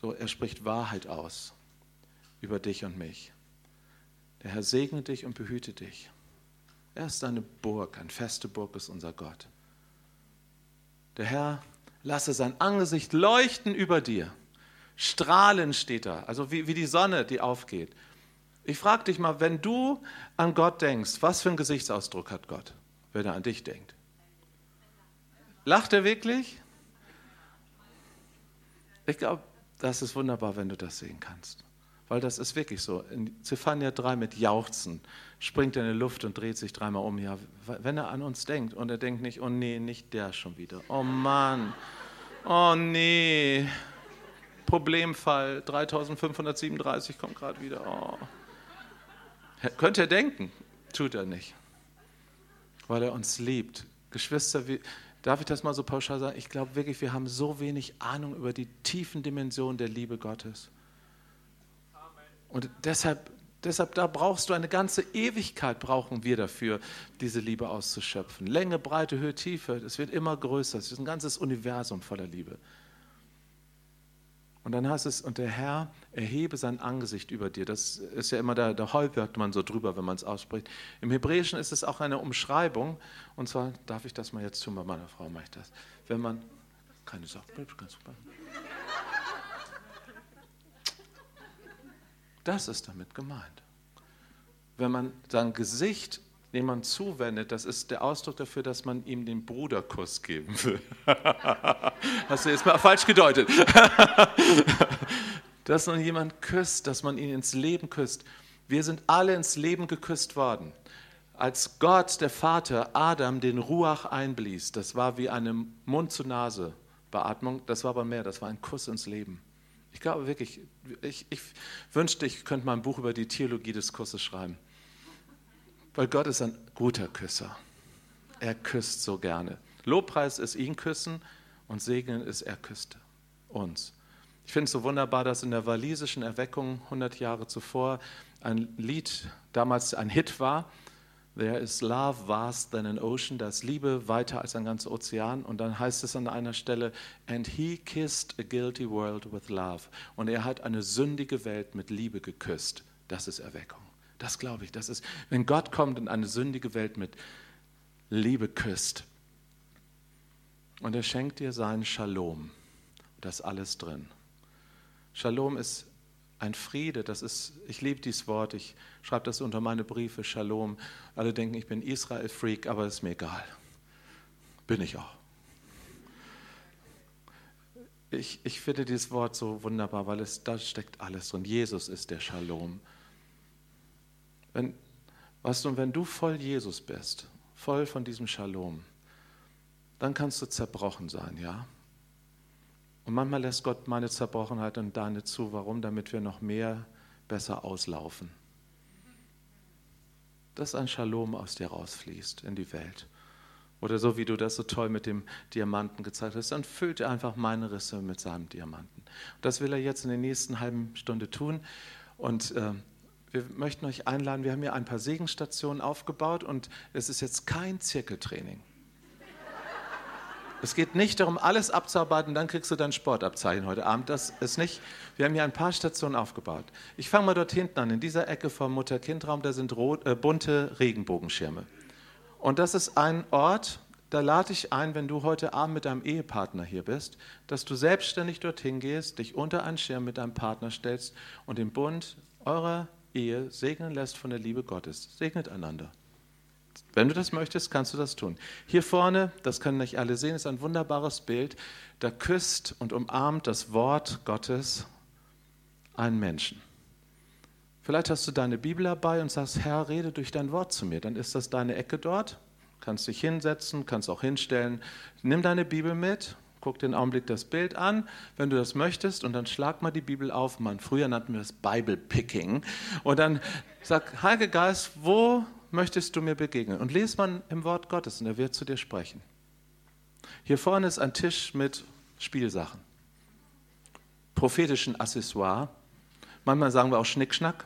So, er spricht Wahrheit aus über dich und mich. Der Herr segne dich und behüte dich. Er ist eine Burg, eine feste Burg ist unser Gott. Der Herr lasse sein Angesicht leuchten über dir. Strahlen steht da, also wie, wie die Sonne, die aufgeht. Ich frage dich mal, wenn du an Gott denkst, was für einen Gesichtsausdruck hat Gott, wenn er an dich denkt? Lacht er wirklich? Ich glaube, das ist wunderbar, wenn du das sehen kannst. Weil das ist wirklich so. In Zephania 3 mit Jauchzen springt er in die Luft und dreht sich dreimal um. Ja, wenn er an uns denkt und er denkt nicht, oh nee, nicht der schon wieder. Oh Mann, oh nee. Problemfall 3537 kommt gerade wieder. Oh. Könnt ihr denken, tut er nicht, weil er uns liebt. Geschwister, wie, darf ich das mal so pauschal sagen? Ich glaube wirklich, wir haben so wenig Ahnung über die tiefen Dimensionen der Liebe Gottes. Und deshalb, deshalb, da brauchst du eine ganze Ewigkeit, brauchen wir dafür, diese Liebe auszuschöpfen. Länge, Breite, Höhe, Tiefe, es wird immer größer. Es ist ein ganzes Universum voller Liebe. Und dann heißt es, und der Herr erhebe sein Angesicht über dir. Das ist ja immer, da, da häufigt man so drüber, wenn man es ausspricht. Im Hebräischen ist es auch eine Umschreibung. Und zwar, darf ich das mal jetzt tun, bei meiner Frau mache ich das. Wenn man, keine Sorge, ganz super. Das ist damit gemeint. Wenn man sein Gesicht jemand zuwendet, das ist der Ausdruck dafür, dass man ihm den Bruderkuss geben will. Hast du jetzt mal falsch gedeutet. dass man jemand küsst, dass man ihn ins Leben küsst. Wir sind alle ins Leben geküsst worden. Als Gott, der Vater, Adam den Ruach einblies, das war wie eine Mund-zu-Nase-Beatmung, das war aber mehr, das war ein Kuss ins Leben. Ich glaube wirklich, ich, ich wünschte, ich könnte mal ein Buch über die Theologie des Kusses schreiben. Weil Gott ist ein guter Küsser. Er küsst so gerne. Lobpreis ist ihn küssen und Segnen ist er küsste uns. Ich finde es so wunderbar, dass in der walisischen Erweckung 100 Jahre zuvor ein Lied damals ein Hit war. There is love vast than an ocean. Da ist Liebe weiter als ein ganzer Ozean. Und dann heißt es an einer Stelle, and he kissed a guilty world with love. Und er hat eine sündige Welt mit Liebe geküsst. Das ist Erweckung. Das glaube ich. Das ist, wenn Gott kommt und eine sündige Welt mit Liebe küsst. Und er schenkt dir seinen Shalom. Da ist alles drin. Shalom ist ein Friede, das ist, ich liebe dieses Wort, ich schreibe das unter meine Briefe, Shalom. Alle denken, ich bin Israel-Freak, aber ist mir egal. Bin ich auch. Ich, ich finde dieses Wort so wunderbar, weil es, da steckt alles drin. Jesus ist der Shalom. Wenn, weißt du, wenn du voll Jesus bist, voll von diesem Shalom, dann kannst du zerbrochen sein, ja? Und manchmal lässt Gott meine Zerbrochenheit und deine zu. Warum? Damit wir noch mehr besser auslaufen. Dass ein Shalom aus dir rausfließt in die Welt. Oder so wie du das so toll mit dem Diamanten gezeigt hast, dann füllt er einfach meine Risse mit seinem Diamanten. Das will er jetzt in der nächsten halben Stunde tun. Und äh, wir möchten euch einladen, wir haben hier ein paar Segenstationen aufgebaut und es ist jetzt kein Zirkeltraining. Es geht nicht darum, alles abzuarbeiten, dann kriegst du dein Sportabzeichen heute Abend. Das ist nicht. Wir haben hier ein paar Stationen aufgebaut. Ich fange mal dort hinten an. In dieser Ecke vom Mutter-Kind-Raum, da sind rot, äh, bunte Regenbogenschirme. Und das ist ein Ort, da lade ich ein, wenn du heute Abend mit deinem Ehepartner hier bist, dass du selbstständig dorthin gehst, dich unter einen Schirm mit deinem Partner stellst und den Bund eurer Ehe segnen lässt von der Liebe Gottes. Segnet einander. Wenn du das möchtest, kannst du das tun. Hier vorne, das können nicht alle sehen, ist ein wunderbares Bild. Da küsst und umarmt das Wort Gottes einen Menschen. Vielleicht hast du deine Bibel dabei und sagst, Herr, rede durch dein Wort zu mir. Dann ist das deine Ecke dort. Kannst dich hinsetzen, kannst auch hinstellen. Nimm deine Bibel mit Guck den Augenblick das Bild an, wenn du das möchtest, und dann schlag mal die Bibel auf. Man, früher nannten wir das Bible Picking. Und dann sag, Heiliger Geist, wo möchtest du mir begegnen? Und lese man im Wort Gottes und er wird zu dir sprechen. Hier vorne ist ein Tisch mit Spielsachen, prophetischen Accessoire. Manchmal sagen wir auch Schnickschnack.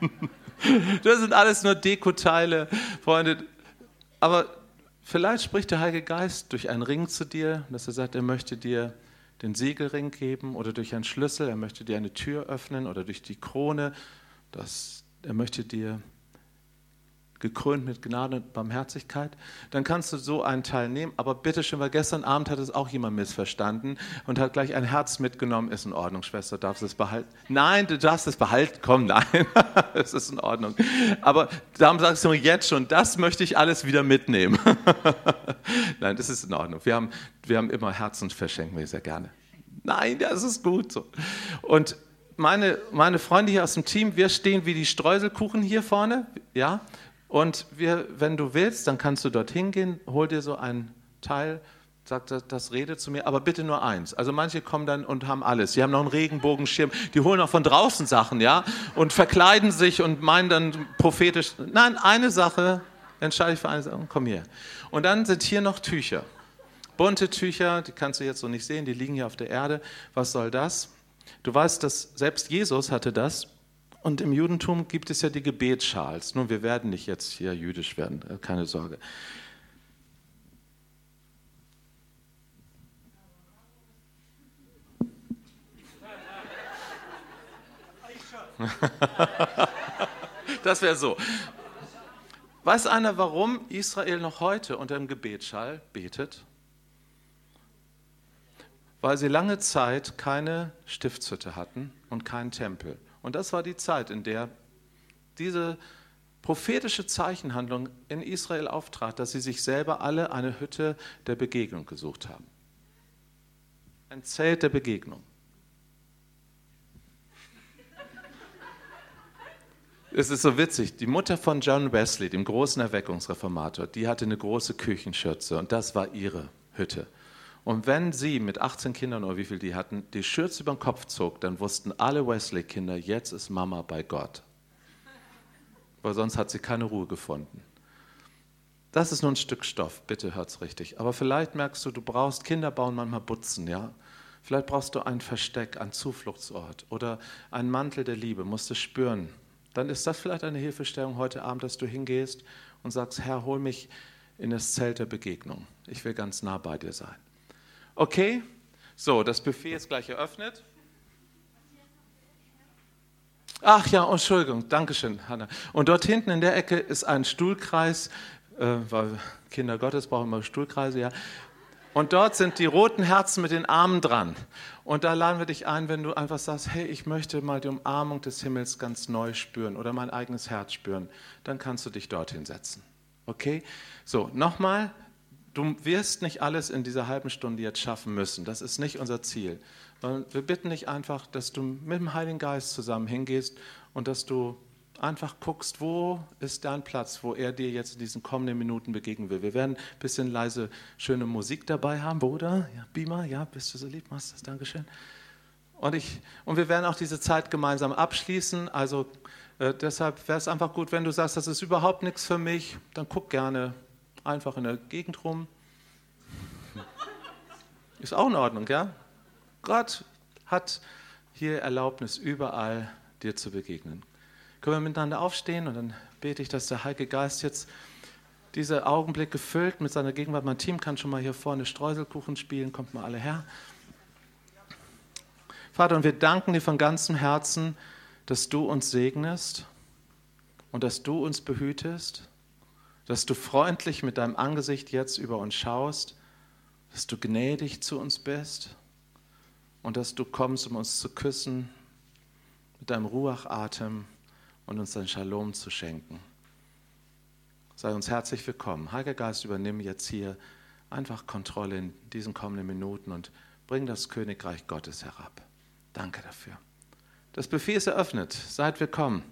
das sind alles nur Dekoteile, Freunde. Aber Vielleicht spricht der Heilige Geist durch einen Ring zu dir, dass er sagt, er möchte dir den Siegelring geben oder durch einen Schlüssel, er möchte dir eine Tür öffnen oder durch die Krone, dass er möchte dir gekrönt mit Gnade und Barmherzigkeit, dann kannst du so einen Teil nehmen. Aber bitte schön, weil gestern Abend hat es auch jemand missverstanden und hat gleich ein Herz mitgenommen. Ist in Ordnung, Schwester, darfst du es behalten? Nein, du darfst es behalten. Komm, nein, es ist in Ordnung. Aber darum sagst du jetzt schon, das möchte ich alles wieder mitnehmen. nein, das ist in Ordnung. Wir haben, wir haben immer Herzen, verschenken wir sehr gerne. Nein, das ist gut so. Und meine, meine Freunde hier aus dem Team, wir stehen wie die Streuselkuchen hier vorne, ja, und wir, wenn du willst, dann kannst du dorthin gehen, hol dir so ein Teil sagt er, das redet zu mir, aber bitte nur eins. Also manche kommen dann und haben alles. Die haben noch einen Regenbogenschirm, die holen auch von draußen Sachen, ja, und verkleiden sich und meinen dann prophetisch. Nein, eine Sache, entscheide ich für eine Sache, komm hier. Und dann sind hier noch Tücher. Bunte Tücher, die kannst du jetzt so nicht sehen, die liegen hier auf der Erde. Was soll das? Du weißt, dass selbst Jesus hatte das. Und im Judentum gibt es ja die Gebetsschals. Nun, wir werden nicht jetzt hier jüdisch werden, keine Sorge. das wäre so. Weiß einer, warum Israel noch heute unter dem Gebetsschall betet? Weil sie lange Zeit keine Stiftshütte hatten und keinen Tempel. Und das war die Zeit, in der diese prophetische Zeichenhandlung in Israel auftrat, dass sie sich selber alle eine Hütte der Begegnung gesucht haben. Ein Zelt der Begegnung. Es ist so witzig. Die Mutter von John Wesley, dem großen Erweckungsreformator, die hatte eine große Küchenschürze und das war ihre Hütte. Und wenn sie mit 18 Kindern oder wie viel die hatten, die Schürze über den Kopf zog, dann wussten alle Wesley-Kinder, jetzt ist Mama bei Gott. Weil sonst hat sie keine Ruhe gefunden. Das ist nur ein Stück Stoff, bitte hört's richtig. Aber vielleicht merkst du, du brauchst, Kinder bauen manchmal Butzen, ja. Vielleicht brauchst du ein Versteck, einen Zufluchtsort oder einen Mantel der Liebe, musst du spüren, dann ist das vielleicht eine Hilfestellung heute Abend, dass du hingehst und sagst, Herr, hol mich in das Zelt der Begegnung. Ich will ganz nah bei dir sein. Okay, so, das Buffet ist gleich eröffnet. Ach ja, Entschuldigung, Dankeschön, Hanna. Und dort hinten in der Ecke ist ein Stuhlkreis, äh, weil Kinder Gottes brauchen immer Stuhlkreise, ja. Und dort sind die roten Herzen mit den Armen dran. Und da laden wir dich ein, wenn du einfach sagst, hey, ich möchte mal die Umarmung des Himmels ganz neu spüren oder mein eigenes Herz spüren, dann kannst du dich dorthin setzen. Okay? So, nochmal, du wirst nicht alles in dieser halben Stunde jetzt schaffen müssen. Das ist nicht unser Ziel. Wir bitten dich einfach, dass du mit dem Heiligen Geist zusammen hingehst und dass du einfach guckst, wo ist dein Platz, wo er dir jetzt in diesen kommenden Minuten begegnen will. Wir werden ein bisschen leise schöne Musik dabei haben, Bruder. Ja, Beamer, ja, bist du so lieb, machst das, Dankeschön. Und, ich, und wir werden auch diese Zeit gemeinsam abschließen. Also äh, deshalb wäre es einfach gut, wenn du sagst, das ist überhaupt nichts für mich, dann guck gerne einfach in der Gegend rum. Ist auch in Ordnung, ja? Gott hat hier Erlaubnis, überall dir zu begegnen. Können wir miteinander aufstehen und dann bete ich, dass der Heilige Geist jetzt diese Augenblicke füllt mit seiner Gegenwart. Mein Team kann schon mal hier vorne Streuselkuchen spielen, kommt mal alle her. Vater, und wir danken dir von ganzem Herzen, dass du uns segnest und dass du uns behütest, dass du freundlich mit deinem Angesicht jetzt über uns schaust, dass du gnädig zu uns bist und dass du kommst, um uns zu küssen mit deinem Ruachatem und uns dein Shalom zu schenken. Sei uns herzlich willkommen. Heiliger Geist, übernimm jetzt hier einfach Kontrolle in diesen kommenden Minuten und bring das Königreich Gottes herab. Danke dafür. Das Buffet ist eröffnet. Seid willkommen.